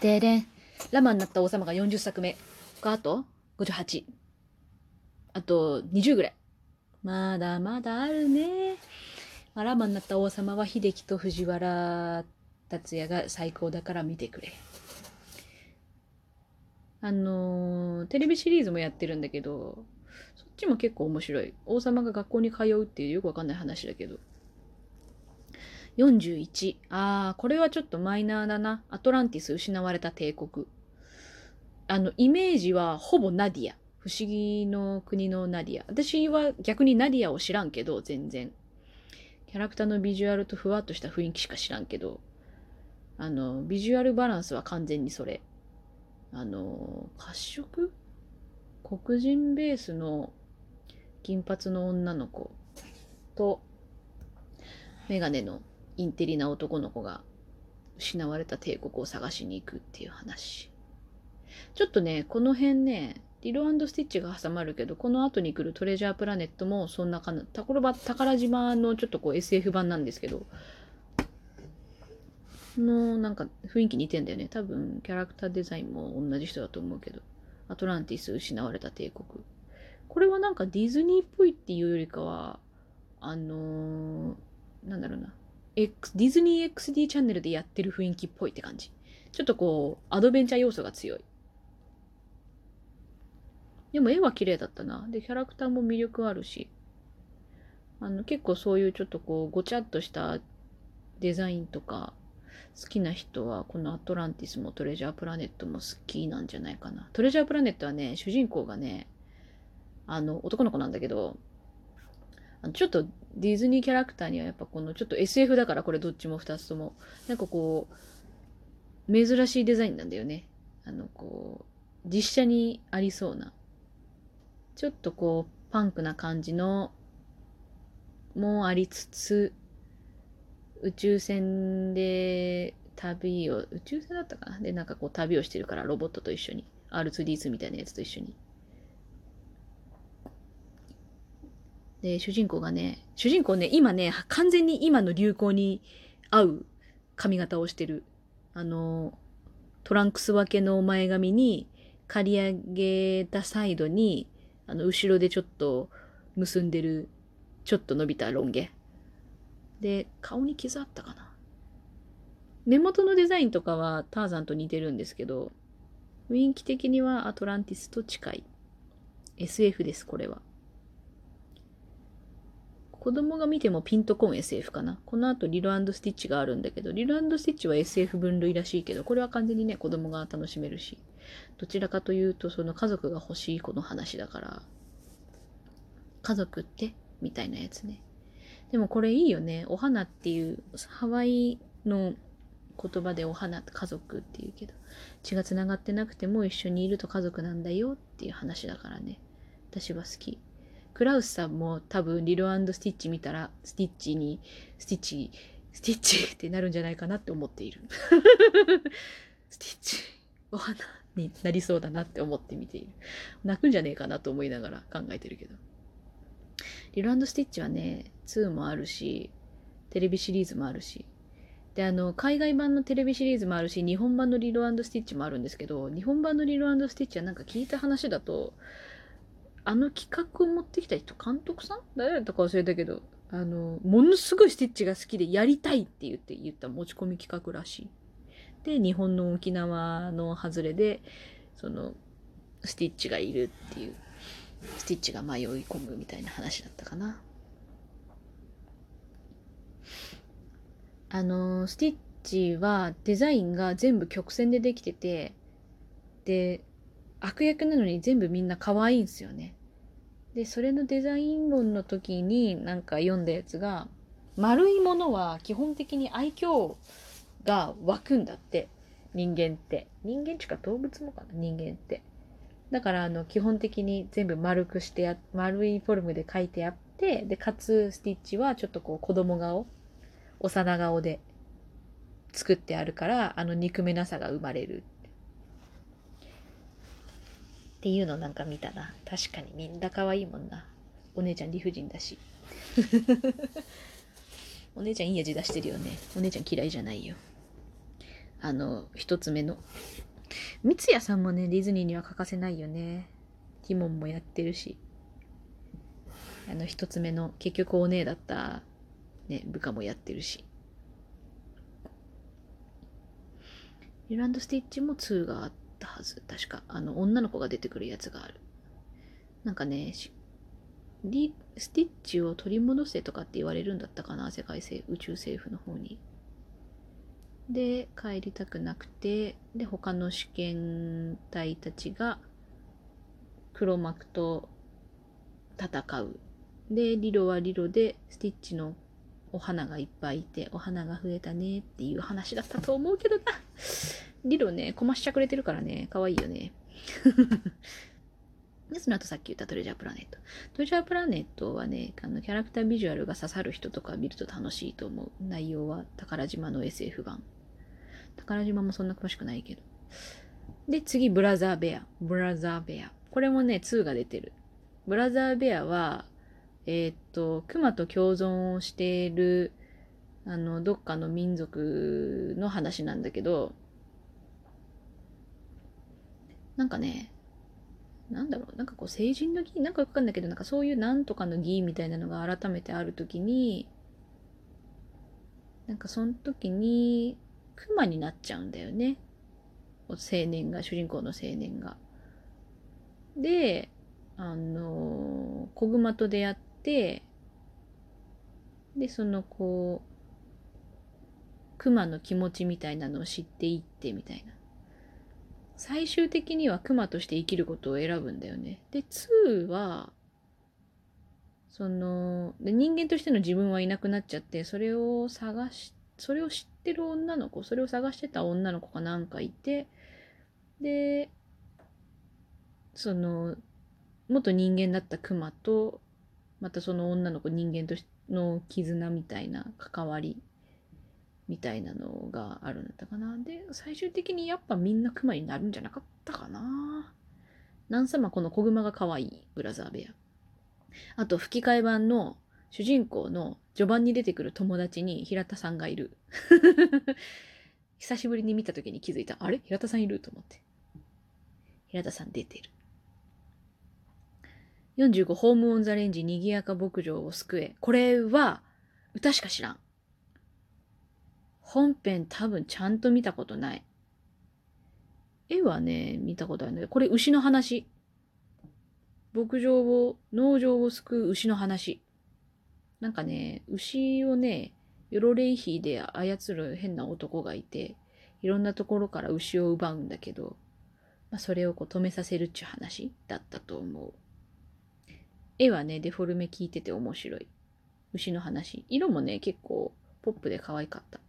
ででん。ラマになった王様が40作目。他あと ?58。あと20ぐらい。まだまだあるね。まあ、ラマになった王様は秀樹と藤原達也が最高だから見てくれ。あのーテレビシリーズもやってるんだけど、そっちも結構面白い。王様が学校に通うっていうよくわかんない話だけど。41。あー、これはちょっとマイナーだな。アトランティス失われた帝国。あの、イメージはほぼナディア。不思議の国のナディア。私は逆にナディアを知らんけど、全然。キャラクターのビジュアルとふわっとした雰囲気しか知らんけど、あの、ビジュアルバランスは完全にそれ。あの、褐色？黒人ベースの金髪の女の子と、メガネのインテリな男の子が失われた帝国を探しに行くっていう話。ちょっとね、この辺ね、リロスティッチが挟まるけど、この後に来るトレジャープラネットもそんなかな、宝島のちょっとこう SF 版なんですけど、のなんか雰囲気似てんだよね。多分キャラクターデザインも同じ人だと思うけど。アトランティス失われた帝国。これはなんかディズニーっぽいっていうよりかは、あのー、なんだろうな。X、ディズニー XD チャンネルでやってる雰囲気っぽいって感じ。ちょっとこう、アドベンチャー要素が強い。でも絵は綺麗だったな。で、キャラクターも魅力あるし。あの、結構そういうちょっとこう、ごちゃっとしたデザインとか、好きな人はこのアトランティスもトレジャープラネットも好きなんじゃないかな。トレジャープラネットはね、主人公がね、あの、男の子なんだけど、ちょっとディズニーキャラクターにはやっぱこのちょっと SF だからこれどっちも二つとも、なんかこう、珍しいデザインなんだよね。あの、こう、実写にありそうな。ちょっとこう、パンクな感じの、もありつつ、宇宙船で旅を、宇宙船だったかな？で、なんかこう旅をしてるからロボットと一緒に。R2D2 みたいなやつと一緒に。で、主人公がね、主人公ね、今ね、完全に今の流行に合う髪型をしてる。あの、トランクス分けの前髪に、刈り上げたサイドに、あの、後ろでちょっと結んでる、ちょっと伸びたロン毛。で、顔に傷あったかな。目元のデザインとかはターザンと似てるんですけど、雰囲気的にはアトランティスと近い。SF です、これは。子供が見てもピンとこん SF かな？この後リルスティッチがあるんだけど、リルスティッチは SF 分類らしいけど、これは完全にね、子供が楽しめるし。どちらかというと、その家族が欲しい子の話だから、家族って？みたいなやつね。でもこれいいよね。お花っていう、ハワイの言葉でお花、家族っていうけど、血が繋がってなくても一緒にいると家族なんだよっていう話だからね。私は好き。クラウスさんも多分リルスティッチ見たら、スティッチに、スティッチ、スティッチってなるんじゃないかなって思っている。スティッチ、お花になりそうだなって思って見ている。泣くんじゃねえかなと思いながら考えてるけど。リルスティッチはね、2もあるし、テレビシリーズもあるし。で、あの、海外版のテレビシリーズもあるし、日本版のリルスティッチもあるんですけど、日本版のリルスティッチはなんか聞いた話だと、あの企画を持ってきた人、監督さん？誰だったか忘れたけど、あの、ものすごいスティッチが好きでやりたいって言って言った持ち込み企画らしい。で、日本の沖縄の外れで、その、スティッチがいるっていう、スティッチが迷い込むみたいな話だったかな。あの、スティッチはデザインが全部曲線でできてて、で、悪役なのに全部みんな可愛いんすよね。で、それのデザイン論の時になんか読んだやつが、丸いものは基本的に愛嬌が湧くんだって。人間って。人間ちか動物もかな人間って。だから、あの、基本的に全部丸くして、丸いフォルムで描いてあって、で、かつ、スティッチはちょっとこう、子供顔、幼顔で作ってあるから、あの、憎めなさが生まれるっていうのなんか見たな。確かにみんな可愛いもんな。お姉ちゃん理不尽だし。お姉ちゃんいい味出してるよね。お姉ちゃん嫌いじゃないよ。あの、一つ目の。三ツ矢さんもね、ディズニーには欠かせないよね。ティモンもやってるし。あの、一つ目の、結局お姉だった、ね、部下もやってるし。リランド・スティッチも2があったはず。確か。あの、女の子が出てくるやつがある。なんかね、リスティッチを取り戻せとかって言われるんだったかな世界政宇宙政府の方に。で帰りたくなくてで他の試験隊たちが黒幕と戦う。でリロはリロでスティッチのお花がいっぱいいてお花が増えたねっていう話だったと思うけどな。リロね、こましちゃくれてるからね、可愛いよね。で、その後さっき言ったトレジャープラネット。トレジャープラネットはね、あのキャラクタービジュアルが刺さる人とか見ると楽しいと思う。内容は宝島の SF 版。宝島もそんな詳しくないけど。で、次、ブラザーベア。ブラザーベア。これもね、2が出てる。ブラザーベアは、えー、っと、熊と共存をしている、あの、どっかの民族の話なんだけど、なんかね、なんだろう、なんかこう、成人の儀？なんかわかんないけど、なんかそういうなんとかの儀みたいなのが改めてあるときに、なんかその時に、熊になっちゃうんだよね。青年が、主人公の青年が。で、あの、子熊と出会ってて、で、そのこう、熊の気持ちみたいなのを知っていってみたいな。最終的には熊として生きることを選ぶんだよね。で、2は、その、で人間としての自分はいなくなっちゃって、それを探し、それを知ってる女の子、それを探してた女の子がなんかいて、で、その、元人間だった熊と、またその女の子人間としの絆みたいな関わりみたいなのがあるんだったかな。で、最終的にやっぱみんなクマになるんじゃなかったかな。なんさまこの子熊が可愛いブラザーベア。あと吹き替え版の主人公の序盤に出てくる友達に平田さんがいる。久しぶりに見た時に気づいた。あれ？平田さんいる？と思って。平田さん出てる。45ホームオンザレンジ賑やか牧場を救え。これは歌しか知らん。本編多分ちゃんと見たことない。絵はね、見たことあるんだけど、これ牛の話。牧場を、農場を救う牛の話。なんかね、牛をね、ヨロレイヒーで操る変な男がいて、いろんなところから牛を奪うんだけど、まあ、それをこう止めさせるっちゅう話だったと思う。絵はね、デフォルメ効いてて面白い。牛の話。色もね、結構ポップで可愛かった。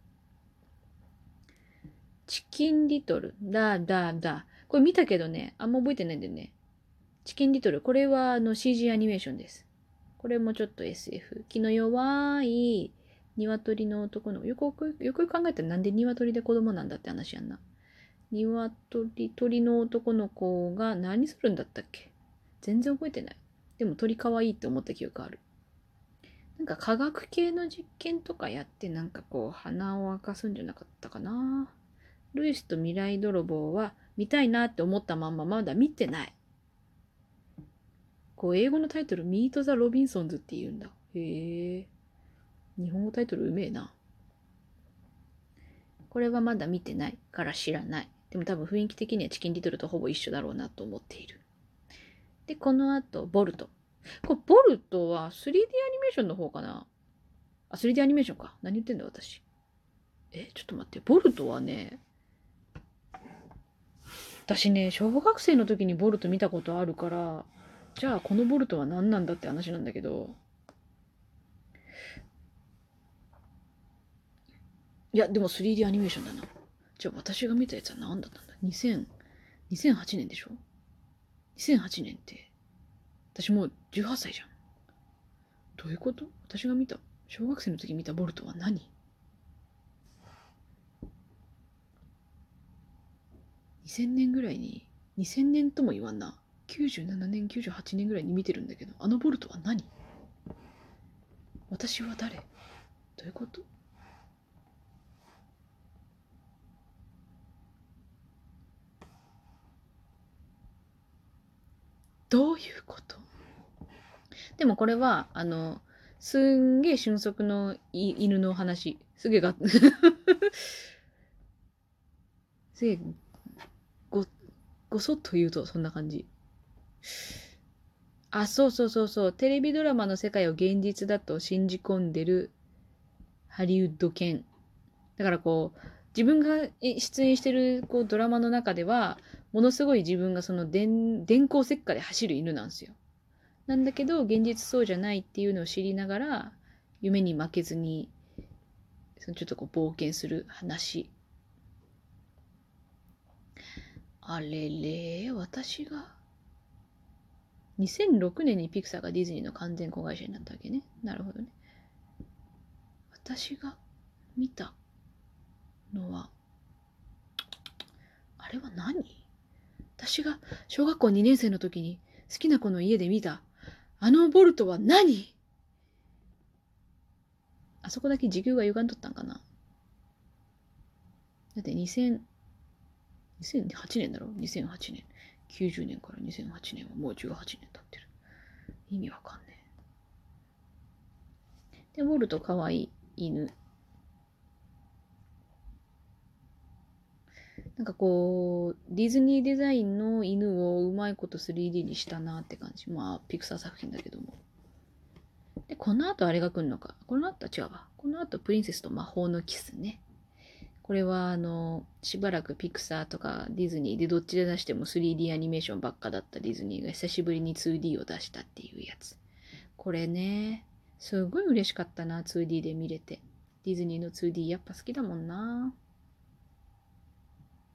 チキンリトル。だ、だ、だ。これ見たけどね、あんま覚えてないんだよね。チキンリトル。これはあの CG アニメーションです。これもちょっと SF。気の弱い鶏の男の、よくよくよく考えたらなんで鶏で子供なんだって話やんな。鶏、鳥の男の子が何するんだったっけ？全然覚えてない。でも鳥可愛いって思った記憶ある。なんか科学系の実験とかやってなんかこう鼻を明かすんじゃなかったかな。ルイスと未来泥棒は見たいなって思ったまんままだ見てない。こう英語のタイトルミート・ザ・ロビンソンズって言うんだ。へえ。日本語タイトルうめえな。これはまだ見てないから知らない。でも多分雰囲気的にはチキンリトルとほぼ一緒だろうなと思っている。で、この後、ボルト。これ、ボルトは 3D アニメーションの方かな？あ、3D アニメーションか。何言ってんだ私。え、ちょっと待って。ボルトはね、私ね、小学生の時にボルト見たことあるから、じゃあこのボルトは何なんだって話なんだけど、いや、でも 3D アニメーションだな。じゃあ私が見たやつは何だったんだ ?2000、2008年でしょ？?2008 年って、私もう18歳じゃん。どういうこと？私が見た、小学生の時見たボルトは何？2000年ぐらいに、2000年とも言わんな。97年、98年ぐらいに見てるんだけど、あのボルトは何？私は誰？どういうこと？どういうこと？でもこれは、あの、すんげえ俊足の犬の話。すげえが、すげえ、ご、ごそっと言うとそんな感じ。あ、そうそうそうそう。テレビドラマの世界を現実だと信じ込んでるハリウッド犬。だからこう、自分が出演してるこうドラマの中では、ものすごい自分がその電光石火で走る犬なんですよ。なんだけど、現実そうじゃないっていうのを知りながら、夢に負けずに、そのちょっとこう冒険する話。あれれ、私が2006年にピクサーがディズニーの完全子会社になったわけね。なるほどね。私が見たのは、あれは何？私が小学校2年生の時に好きな子の家で見たあのボルトは何？あそこだけ時給が歪んどったんかな？だって2000、2008年だろ ?2008 年。90年から2008年はもう18年経ってる。意味わかんねえ。で、ボルトかわいい犬。なんかこう、ディズニーデザインの犬をうまいこと 3D にしたなって感じ。まあ、ピクサー作品だけども。で、この後あれが来るのか。この後違うわ。この後プリンセスと魔法のキスね。これはあの、しばらくピクサーとかディズニーでどっちで出しても 3D アニメーションばっかだったディズニーが久しぶりに 2D を出したっていうやつ。これね、すごい嬉しかったな、2D で見れて。ディズニーの 2D やっぱ好きだもんな。